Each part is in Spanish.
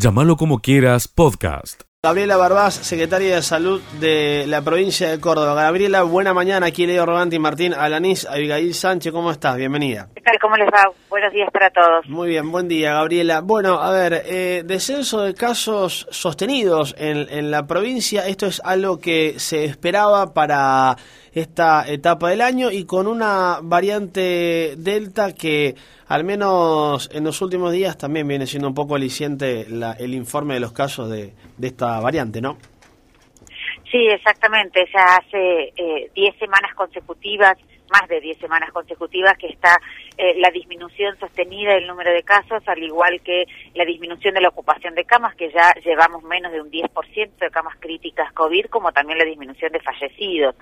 Llámalo como quieras, podcast. Gabriela Barbás, secretaria de Salud de la provincia de Córdoba. Gabriela, buena mañana. Aquí Leo Roganti, Martín Alanís, Abigail Sánchez. ¿Cómo estás? Bienvenida. ¿Qué tal? ¿Cómo les va? Buenos días para todos. Muy bien, buen día, Gabriela. Bueno, a ver, eh, descenso de casos sostenidos en, en la provincia. Esto es algo que se esperaba para esta etapa del año y con una variante Delta que al menos en los últimos días también viene siendo un poco aliciente la, el informe de los casos de, de esta variante, ¿no? Sí, exactamente. Ya hace 10 eh, semanas consecutivas, más de 10 semanas consecutivas, que está eh, la disminución sostenida del número de casos, al igual que la disminución de la ocupación de camas, que ya llevamos menos de un 10% de camas críticas COVID, como también la disminución de fallecidos.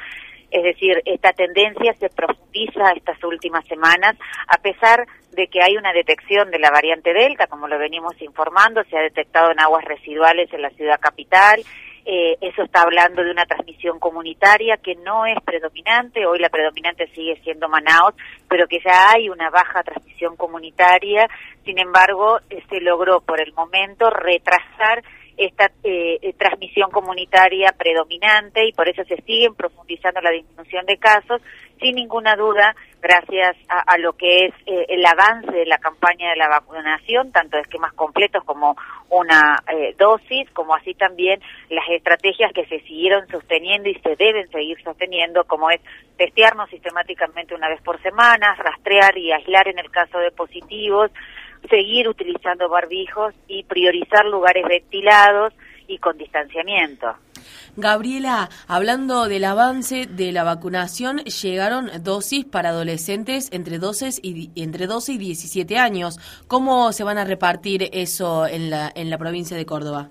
Es decir, esta tendencia se profundiza estas últimas semanas, a pesar de que hay una detección de la variante Delta, como lo venimos informando, se ha detectado en aguas residuales en la ciudad capital. Eh, eso está hablando de una transmisión comunitaria que no es predominante, hoy la predominante sigue siendo Manaus, pero que ya hay una baja transmisión comunitaria, sin embargo, se logró por el momento retrasar esta eh, eh, comunitaria predominante y por eso se siguen profundizando la disminución de casos, sin ninguna duda, gracias a, lo que es eh, el avance de la campaña de la vacunación, tanto de esquemas completos como una dosis, como así también las estrategias que se siguieron sosteniendo y se deben seguir sosteniendo, como es testearnos sistemáticamente una vez por semana, rastrear y aislar en el caso de positivos, seguir utilizando barbijos y priorizar lugares ventilados y con distanciamiento. Gabriela, hablando del avance de la vacunación, llegaron dosis para adolescentes entre 12 y, entre 12 y 17 años. ¿Cómo se van a repartir eso en la, en la provincia de Córdoba?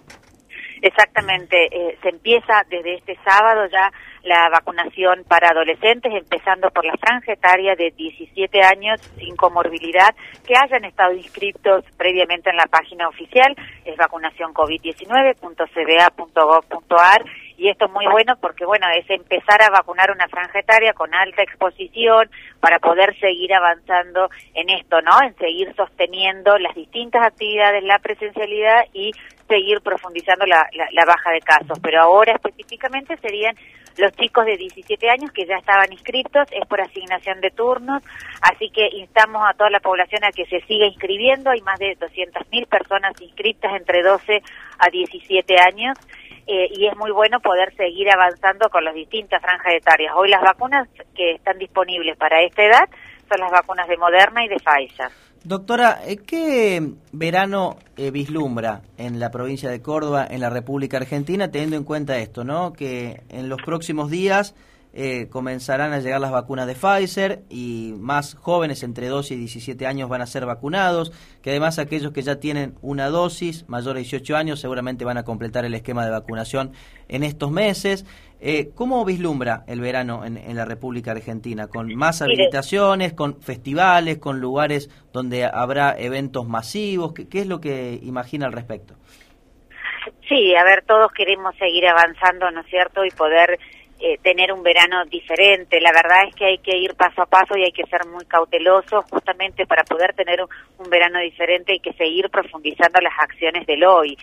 Exactamente, eh, se empieza desde este sábado ya la vacunación para adolescentes, empezando por la franja etaria de 17 años sin comorbilidad, que hayan estado inscritos previamente en la página oficial, es vacunacioncovid19.cba.gov.ar y esto es muy bueno porque bueno es empezar a vacunar una franja etaria con alta exposición para poder seguir avanzando en esto no en seguir sosteniendo las distintas actividades la presencialidad y seguir profundizando la, la, baja de casos. Pero ahora específicamente serían los chicos de 17 años que ya estaban inscritos es por asignación de turnos así que instamos a toda la población a que se siga inscribiendo hay más de 200.000 personas inscritas entre 12 a 17 años eh, y es muy bueno poder seguir avanzando con las distintas franjas etarias. Hoy las vacunas que están disponibles para esta edad son las vacunas de Moderna y de Pfizer. Doctora, eh, ¿qué verano eh, vislumbra en la provincia de Córdoba, en la República Argentina, teniendo en cuenta esto, ¿no? Que en los próximos días eh, comenzarán a llegar las vacunas de Pfizer y más jóvenes entre 12 y 17 años van a ser vacunados, que además aquellos que ya tienen una dosis, mayor de 18 años, seguramente van a completar el esquema de vacunación en estos meses. Eh, ¿Cómo vislumbra el verano en, la República Argentina? ¿Con más habilitaciones, con festivales, con lugares donde habrá eventos masivos? ¿Qué, qué es lo que imagina al respecto? Sí, a ver, todos queremos seguir avanzando, ¿no es cierto? Y poder eh, tener un verano diferente. La verdad es que hay que ir paso a paso y hay que ser muy cauteloso justamente para poder tener un, verano diferente y que seguir profundizando las acciones del hoy.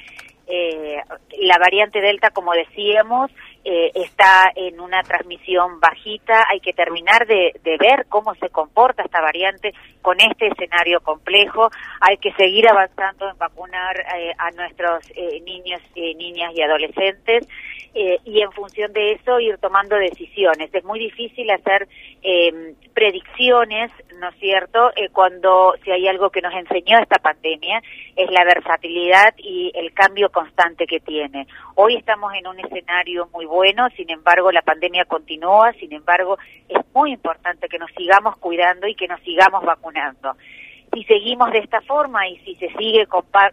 Eh, la variante Delta, como decíamos, eh, está en una transmisión bajita. Hay que terminar de, ver cómo se comporta esta variante con este escenario complejo. Hay que seguir avanzando en vacunar a nuestros niños, niñas y adolescentes. Eh, y en función de eso ir tomando decisiones. Es muy difícil hacer eh, predicciones, ¿no es cierto?, eh, cuando si hay algo que nos enseñó esta pandemia es la versatilidad y el cambio constante que tiene. Hoy estamos en un escenario muy bueno, sin embargo la pandemia continúa, sin embargo es muy importante que nos sigamos cuidando y que nos sigamos vacunando. Si seguimos de esta forma y si se sigue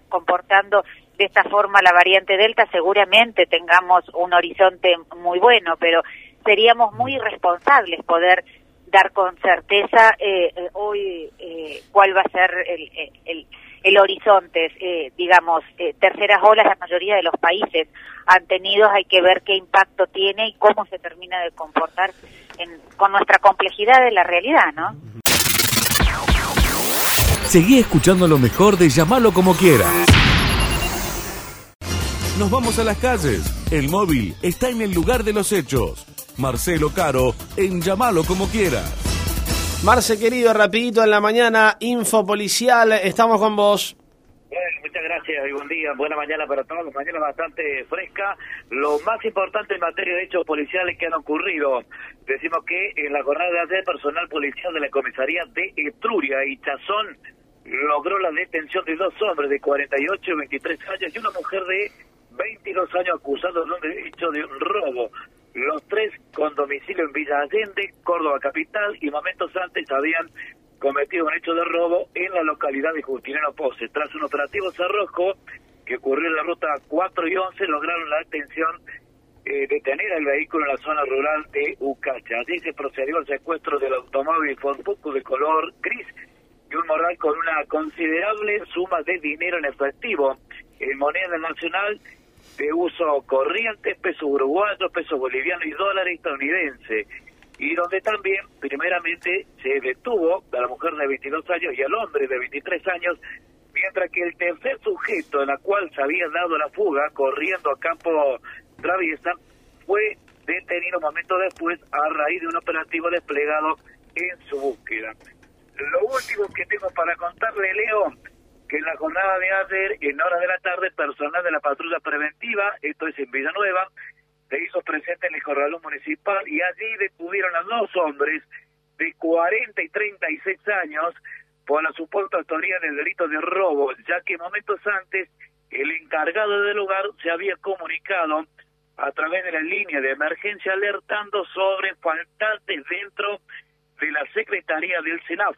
comportando de esta forma la variante Delta, seguramente tengamos un horizonte muy bueno, pero seríamos muy irresponsables poder dar con certeza eh, eh, hoy eh, cuál va a ser el, el, el horizonte, digamos, terceras olas, la mayoría de los países han tenido, hay que ver qué impacto tiene y cómo se termina de comportar con nuestra complejidad de la realidad, ¿no? Seguí escuchando lo mejor de llamarlo como quieras. nos vamos a las calles. El móvil está en el lugar de los hechos. Marcelo Caro, en llamalo como quieras. Marce, querido, rapidito en la mañana, info policial, estamos con vos. Bueno, muchas gracias y buen día, buena mañana para todos, mañana bastante fresca. Lo más importante en materia de hechos policiales que han ocurrido, decimos que en la jornada de ayer personal policial de la comisaría de Etruria y Chazón logró la detención de dos hombres de 48 y 23 años y una mujer de 22 años acusados de un hecho de un robo. Los tres con domicilio en Villa Allende, Córdoba Capital, y momentos antes habían cometido un hecho de robo en la localidad de Justiniano Pose. Tras un operativo cerrojo que ocurrió en la ruta 4 y 11, lograron la detención eh, detener el vehículo en la zona rural de Ucacha. Allí se procedió al secuestro del automóvil Ford de color gris y un morral con una considerable suma de dinero en efectivo en moneda nacional de uso corriente, peso uruguayo, peso boliviano y dólar estadounidense. Y donde también, primeramente, se detuvo a la mujer de 22 años y al hombre de 23 años, mientras que el tercer sujeto, en la cual se había dado la fuga, corriendo a campo traviesa, fue detenido un momento después a raíz de un operativo desplegado en su búsqueda. Lo último que tengo para contarle, Leo, que en la jornada de ayer, en horas de la tarde, personal de la patrulla preventiva, esto es en Villanueva, se hizo presente en el corralón municipal y allí detuvieron a dos hombres de 40 y 36 años por la supuesta autoría del delito de robo, ya que momentos antes el encargado del lugar se había comunicado a través de la línea de emergencia alertando sobre faltantes dentro de la Secretaría del Senado.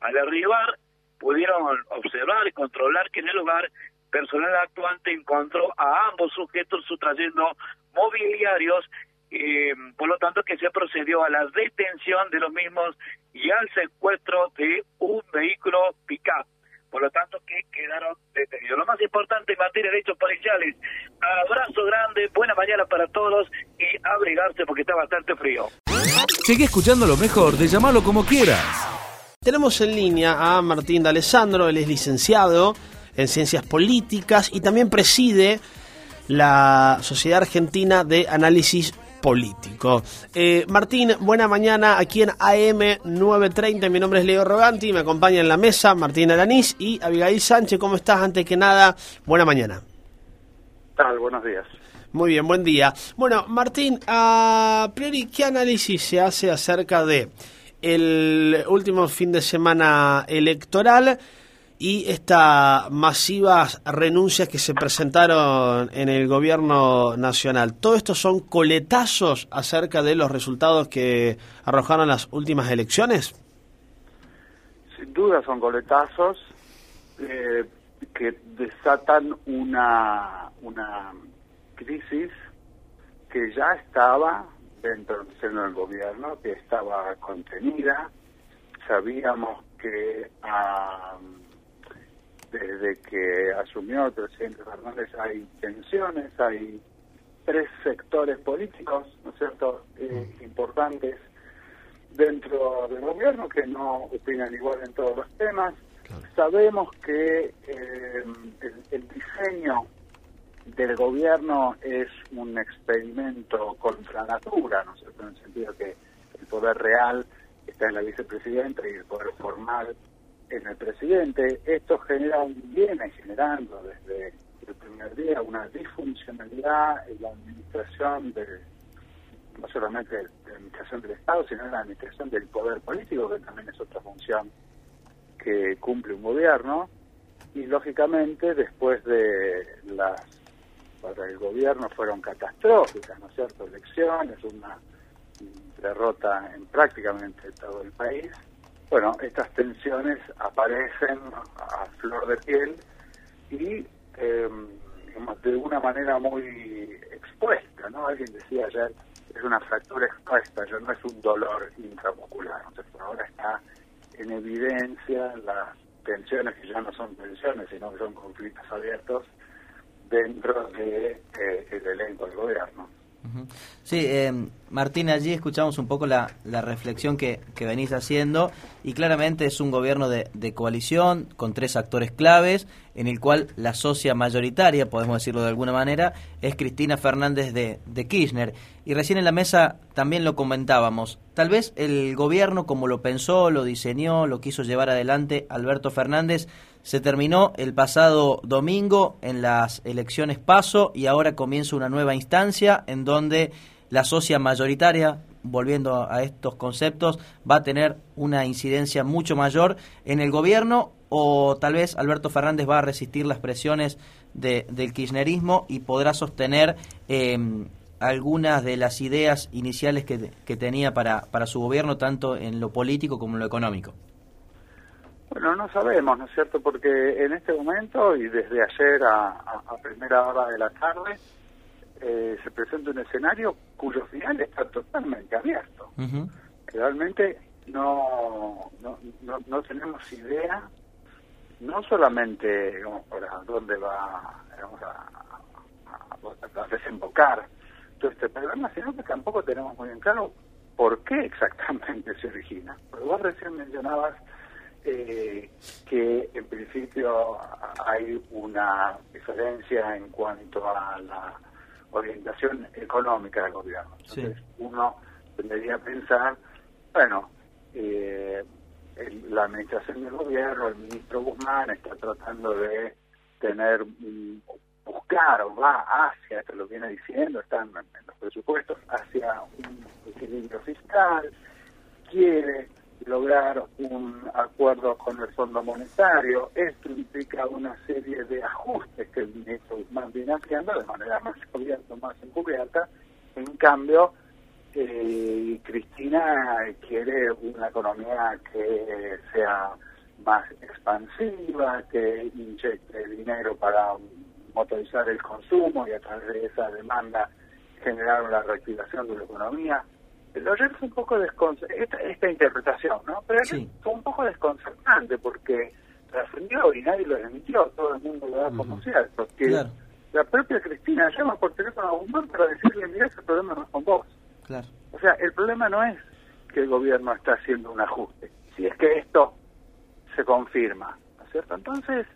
Al arribar, pudieron observar y controlar que en el lugar personal actuante encontró a ambos sujetos sustrayendo mobiliarios, eh, por lo tanto que se procedió a la detención de los mismos y al secuestro de un vehículo pick-up. Por lo tanto, que quedaron detenidos. Lo más importante en materia de hechos policiales, abrazo grande, buena mañana para todos y abrigarse porque está bastante frío. Sigue escuchando lo mejor de llamarlo como quieras. Tenemos en línea a Martín D'Alessandro, él es licenciado en Ciencias Políticas y también preside la Sociedad Argentina de Análisis Político. Eh, Martín, buena mañana aquí en AM 930. Mi nombre es Leo Roganti, me acompaña en la mesa Martín Alanís y Abigail Sánchez. ¿Cómo estás? Antes que nada, buena mañana. Tal, buenos días. Muy bien, buen día. Bueno, Martín, a priori, ¿qué análisis se hace acerca de el último fin de semana electoral y estas masivas renuncias que se presentaron en el gobierno nacional. ¿Todo esto son coletazos acerca de los resultados que arrojaron las últimas elecciones? Sin duda son coletazos eh, que desatan una, una crisis que ya estaba dentro del seno del gobierno, que estaba contenida. Sabíamos que desde que asumió el presidente Fernández hay tensiones, hay tres sectores políticos, ¿no es cierto?, eh, importantes dentro del gobierno que no opinan igual en todos los temas. Sabemos que eh, el diseño del gobierno es un experimento contra natura, ¿no sé, en el sentido que el poder real está en la vicepresidenta y el poder formal en el presidente. Esto genera, viene generando desde el primer día una disfuncionalidad en la administración de no solamente la administración del Estado, sino en la administración del poder político, que también es otra función que cumple un gobierno. Y lógicamente, después de las para el gobierno fueron catastróficas, ¿no es cierto? Elecciones, una derrota en prácticamente todo el país. Bueno, estas tensiones aparecen a flor de piel y eh, de una manera muy expuesta, ¿no? Alguien decía ayer, es una fractura expuesta, ya no es un dolor intramuscular. Entonces, ahora está en evidencia las tensiones que ya no son tensiones, sino que son conflictos abiertos dentro de eh, el elenco del gobierno. Sí, eh, Martín, allí escuchamos un poco la, la reflexión que, que, venís haciendo y claramente es un gobierno de, de, coalición con tres actores claves en el cual la socia mayoritaria, podemos decirlo de alguna manera, es Cristina Fernández de, de Kirchner. Y recién en la mesa también lo comentábamos. Tal vez el gobierno, como lo pensó, lo diseñó, lo quiso llevar adelante Alberto Fernández, se terminó el pasado domingo en las elecciones PASO y ahora comienza una nueva instancia en donde la socia mayoritaria, volviendo a estos conceptos, va a tener una incidencia mucho mayor en el gobierno o tal vez Alberto Fernández va a resistir las presiones de, del kirchnerismo y podrá sostener eh, algunas de las ideas iniciales que, que tenía para, para su gobierno, tanto en lo político como en lo económico. Bueno, no sabemos, ¿no es cierto? Porque en este momento y desde ayer a, a, primera hora de la tarde eh, se presenta un escenario cuyo final está totalmente abierto. Uh -huh. Realmente no, no, no, no, tenemos idea, no solamente digamos, para dónde va digamos, a, a, desembocar todo este programa, sino que tampoco tenemos muy bien claro por qué exactamente se origina. Porque vos recién mencionabas eh, que en principio hay una diferencia en cuanto a la orientación económica del gobierno. Entonces, sí. uno tendría que pensar, bueno, eh, el, la administración del gobierno, el ministro Guzmán está tratando de tener, buscar o va hacia, esto lo viene diciendo, están en los presupuestos, hacia un equilibrio fiscal, quiere lograr un acuerdo con el Fondo Monetario. Esto implica una serie de ajustes que el ministro Guzmán viene haciendo de manera más abierta, más encubierta. En cambio, eh, Cristina quiere una economía que sea más expansiva, que inyecte dinero para motorizar el consumo y a través de esa demanda generar una reactivación de la economía lo ayer fue un poco desconcertante, esta, esta, interpretación, ¿no? Pero sí. fue un poco desconcertante porque trascendió y nadie lo emitió, todo el mundo lo da como uh -huh. cierto, que claro. la propia Cristina llama por teléfono a Guzmán para decirle, mira, ese problema no es con vos. Claro. O sea, el problema no es que el gobierno está haciendo un ajuste, si es que esto se confirma, ¿no es cierto? Entonces,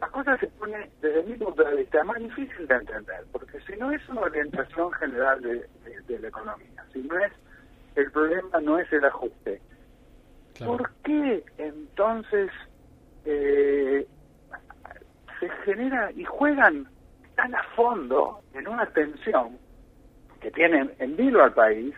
la cosa se pone, desde mi punto de vista, más difícil de entender, porque si no es una orientación general de, de, de la economía, si no es el problema no es el ajuste. Claro. ¿Por qué entonces eh, se genera y juegan tan a fondo en una tensión que tiene en vilo al país,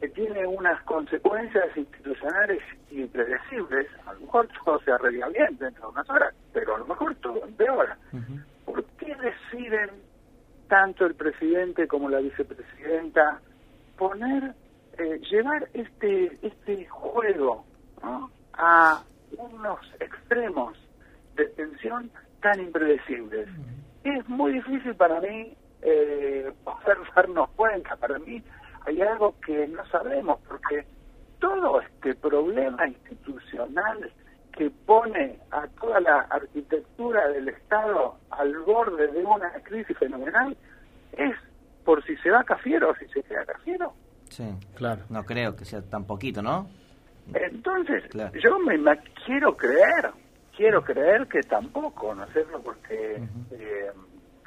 que tiene unas consecuencias institucionales impredecibles? A lo mejor todo se arregla bien dentro de unas horas, pero a lo mejor todo empeora. Uh -huh. ¿Por qué deciden tanto el presidente como la vicepresidenta poner eh, llevar este este juego ¿no? a unos extremos de tensión tan impredecibles. Es muy difícil para mí eh, poder darnos cuenta. Para mí hay algo que no sabemos, porque todo este problema institucional que pone a toda la arquitectura del Estado al borde de una crisis fenomenal es por si se va Cafiero o si se queda Cafiero. Sí, claro. No creo que sea tan poquito, ¿no? Entonces, claro. yo me, me, quiero creer, quiero creer que tampoco, ¿no es cierto? Porque uh -huh. eh,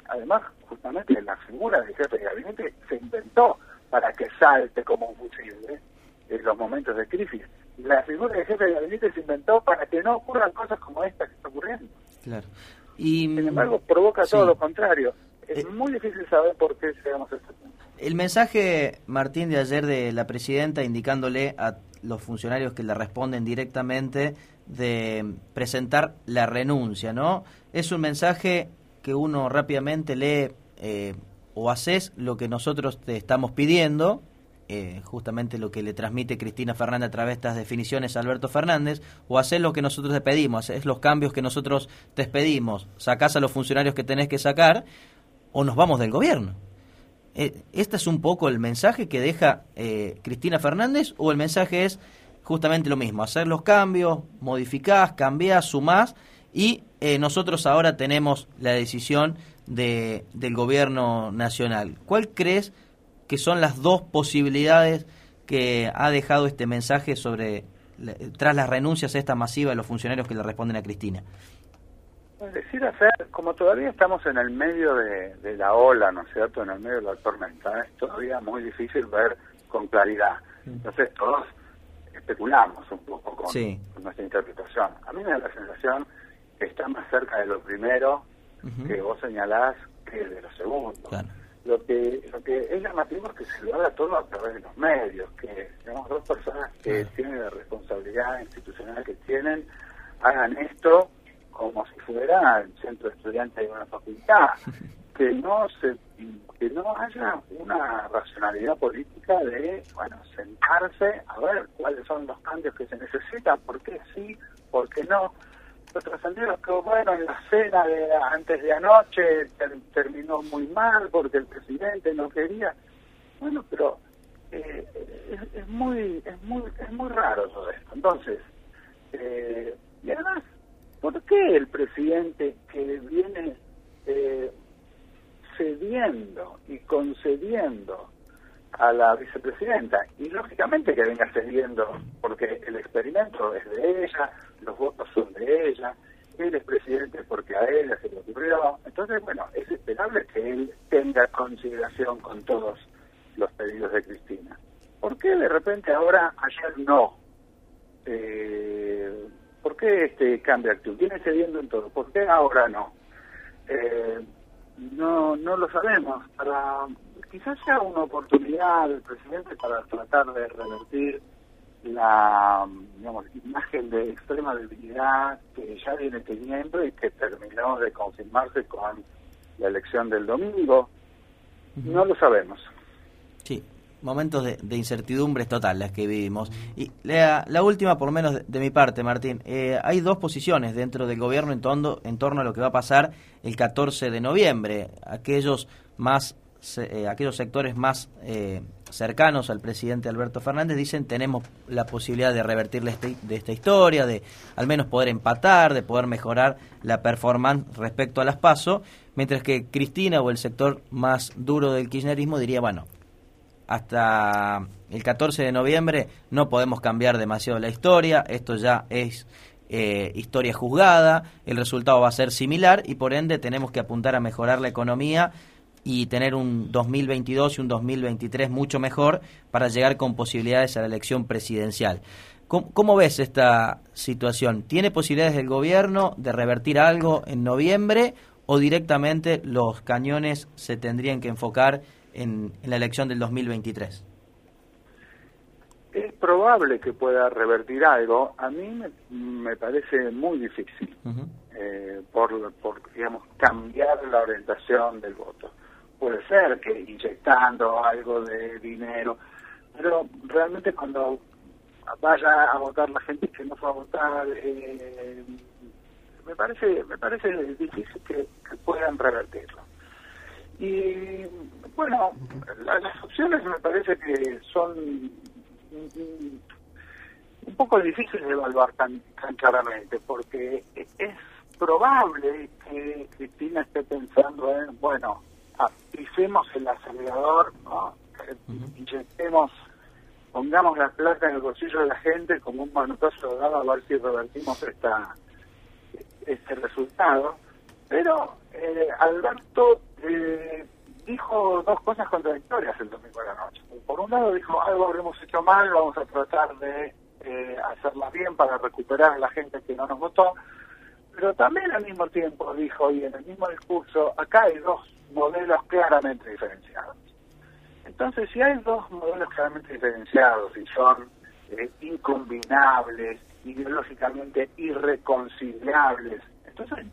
además, justamente la figura del jefe de gabinete se inventó para que salte como un fusible en los momentos de crisis. La figura del jefe de gabinete se inventó para que no ocurran cosas como esta que está ocurriendo. Claro. Y, Sin embargo, provoca sí. todo lo contrario. Es eh, muy difícil saber por qué llegamos a este punto. El mensaje, Martín, de ayer de la presidenta indicándole a los funcionarios que le responden directamente de presentar la renuncia, ¿no? Es un mensaje que uno rápidamente lee eh, o haces lo que nosotros te estamos pidiendo, eh, justamente lo que le transmite Cristina Fernández a través de estas definiciones a Alberto Fernández, o hacer lo que nosotros te pedimos, es los cambios que nosotros te pedimos, sacás a los funcionarios que tenés que sacar, o nos vamos del gobierno. Eh, ¿Este es un poco el mensaje que deja eh, Cristina Fernández o el mensaje es justamente lo mismo, hacer los cambios, modificás, cambiás, sumás y eh, nosotros ahora tenemos la decisión de, del gobierno nacional? ¿Cuál crees que son las dos posibilidades que ha dejado este mensaje sobre tras las renuncias esta masiva de los funcionarios que le responden a Cristina. Decir, hacer, como todavía estamos en el medio de, la ola, ¿no es cierto?, en el medio de la tormenta, es todavía muy difícil ver con claridad. Mm. Entonces todos especulamos un poco con, nuestra interpretación. A mí me da la sensación que está más cerca de lo primero que vos señalás que de lo segundo. Lo que lo que es llamativo es que se lo haga todo a través de los medios, que digamos, dos personas que tienen la responsabilidad institucional que tienen hagan esto como si fuera el centro de estudiantes de una facultad, que no se que no haya una racionalidad política de bueno sentarse a ver cuáles son los cambios que se necesitan, por qué sí, por qué no trascendido que, bueno, en la cena de antes de anoche terminó muy mal porque el presidente no quería. Bueno, pero eh, es, muy es muy es muy raro todo esto. Entonces, eh, y además, ¿por qué el presidente que viene eh, cediendo y concediendo a la vicepresidenta y lógicamente que venga cediendo porque el experimento es de ella, los votos son de ella, él es presidente porque a ella se le ocurrió. Entonces, bueno, es esperable que él tenga consideración con todos los pedidos de Cristina. ¿Por qué de repente ahora, ayer no? Eh, ¿Por qué este cambia actitud? Viene cediendo en todo. ¿Por qué ahora no? Eh, no, no lo sabemos. Para quizás sea una oportunidad del presidente para tratar de revertir la digamos, imagen de extrema debilidad que ya viene teniendo y que terminó de confirmarse con la elección del domingo. No lo sabemos. Momentos de, incertidumbres total las que vivimos. Y la, la última, por lo menos de, mi parte, Martín, eh, hay dos posiciones dentro del gobierno en, tondo, en torno a lo que va a pasar el 14 de noviembre. Aquellos más eh, aquellos sectores más eh, cercanos al presidente Alberto Fernández dicen tenemos la posibilidad de revertir este, de esta historia, de al menos poder empatar, de poder mejorar la performance respecto a las PASO, mientras que Cristina o el sector más duro del kirchnerismo diría, bueno, hasta el 14 de noviembre no podemos cambiar demasiado la historia, esto ya es eh, historia juzgada, el resultado va a ser similar y por ende tenemos que apuntar a mejorar la economía y tener un 2022 y un 2023 mucho mejor para llegar con posibilidades a la elección presidencial. ¿Cómo, ves esta situación? ¿Tiene posibilidades el gobierno de revertir algo en noviembre o directamente los cañones se tendrían que enfocar en, la elección del 2023? Es probable que pueda revertir algo. A mí me, parece muy difícil eh, por, por, digamos, cambiar la orientación del voto puede ser que inyectando algo de dinero, pero realmente cuando vaya a votar la gente que no fue a votar, eh, me parece me parece difícil que, puedan revertirlo. Y bueno, las opciones me parece que son un poco difíciles de evaluar tan, tan claramente, porque es probable que Cristina esté pensando en, bueno, pisemos el acelerador, ¿no? inyectemos, pongamos la plata en el bolsillo de la gente como un manotazo dado a ver si revertimos esta este resultado. Pero eh, Alberto eh, dijo dos cosas contradictorias el domingo de la noche. Por un lado dijo, algo habremos hecho mal, vamos a tratar de eh, hacerla bien para recuperar a la gente que no nos votó. Pero también al mismo tiempo dijo, y en el mismo discurso, acá hay dos modelos claramente diferenciados. Entonces, si hay dos modelos claramente diferenciados y son eh, incombinables, ideológicamente irreconciliables, entonces,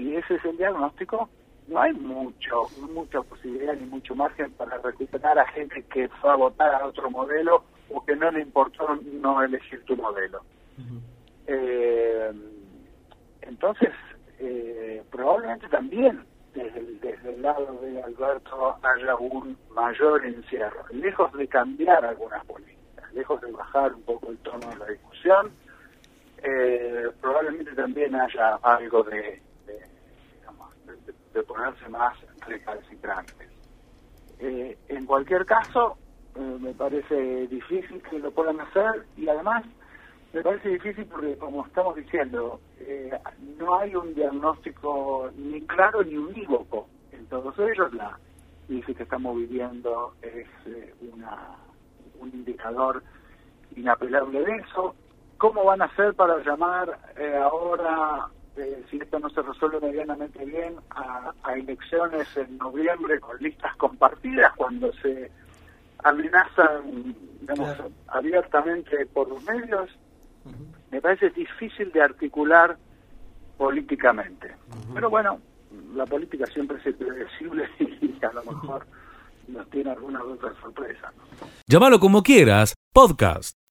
si ese es el diagnóstico, no hay mucho, mucha posibilidad ni mucho margen para recuperar a gente que fue a votar a otro modelo o que no le importó no elegir tu modelo. eh, entonces, eh, probablemente también desde el, desde el lado de Alberto haya un mayor encierro, lejos de cambiar algunas políticas, lejos de bajar un poco el tono de la discusión, eh, probablemente también haya algo de, de, ponerse más recalcitrantes. Eh, en cualquier caso, eh, me parece difícil que lo puedan hacer y además me parece difícil porque, como estamos diciendo, eh, no hay un diagnóstico ni claro ni unívoco en todos ellos. La crisis que estamos viviendo es eh, una, un indicador inapelable de eso. ¿Cómo van a hacer para llamar ahora, eh, si esto no se resuelve medianamente bien, a, a elecciones en noviembre con listas compartidas cuando se amenazan digamos, Claro. abiertamente por los medios? Me parece difícil de articular políticamente. Pero bueno, la política siempre es impredecible y a lo mejor nos tiene alguna otra sorpresa. ¿no? Llámalo como quieras, podcast.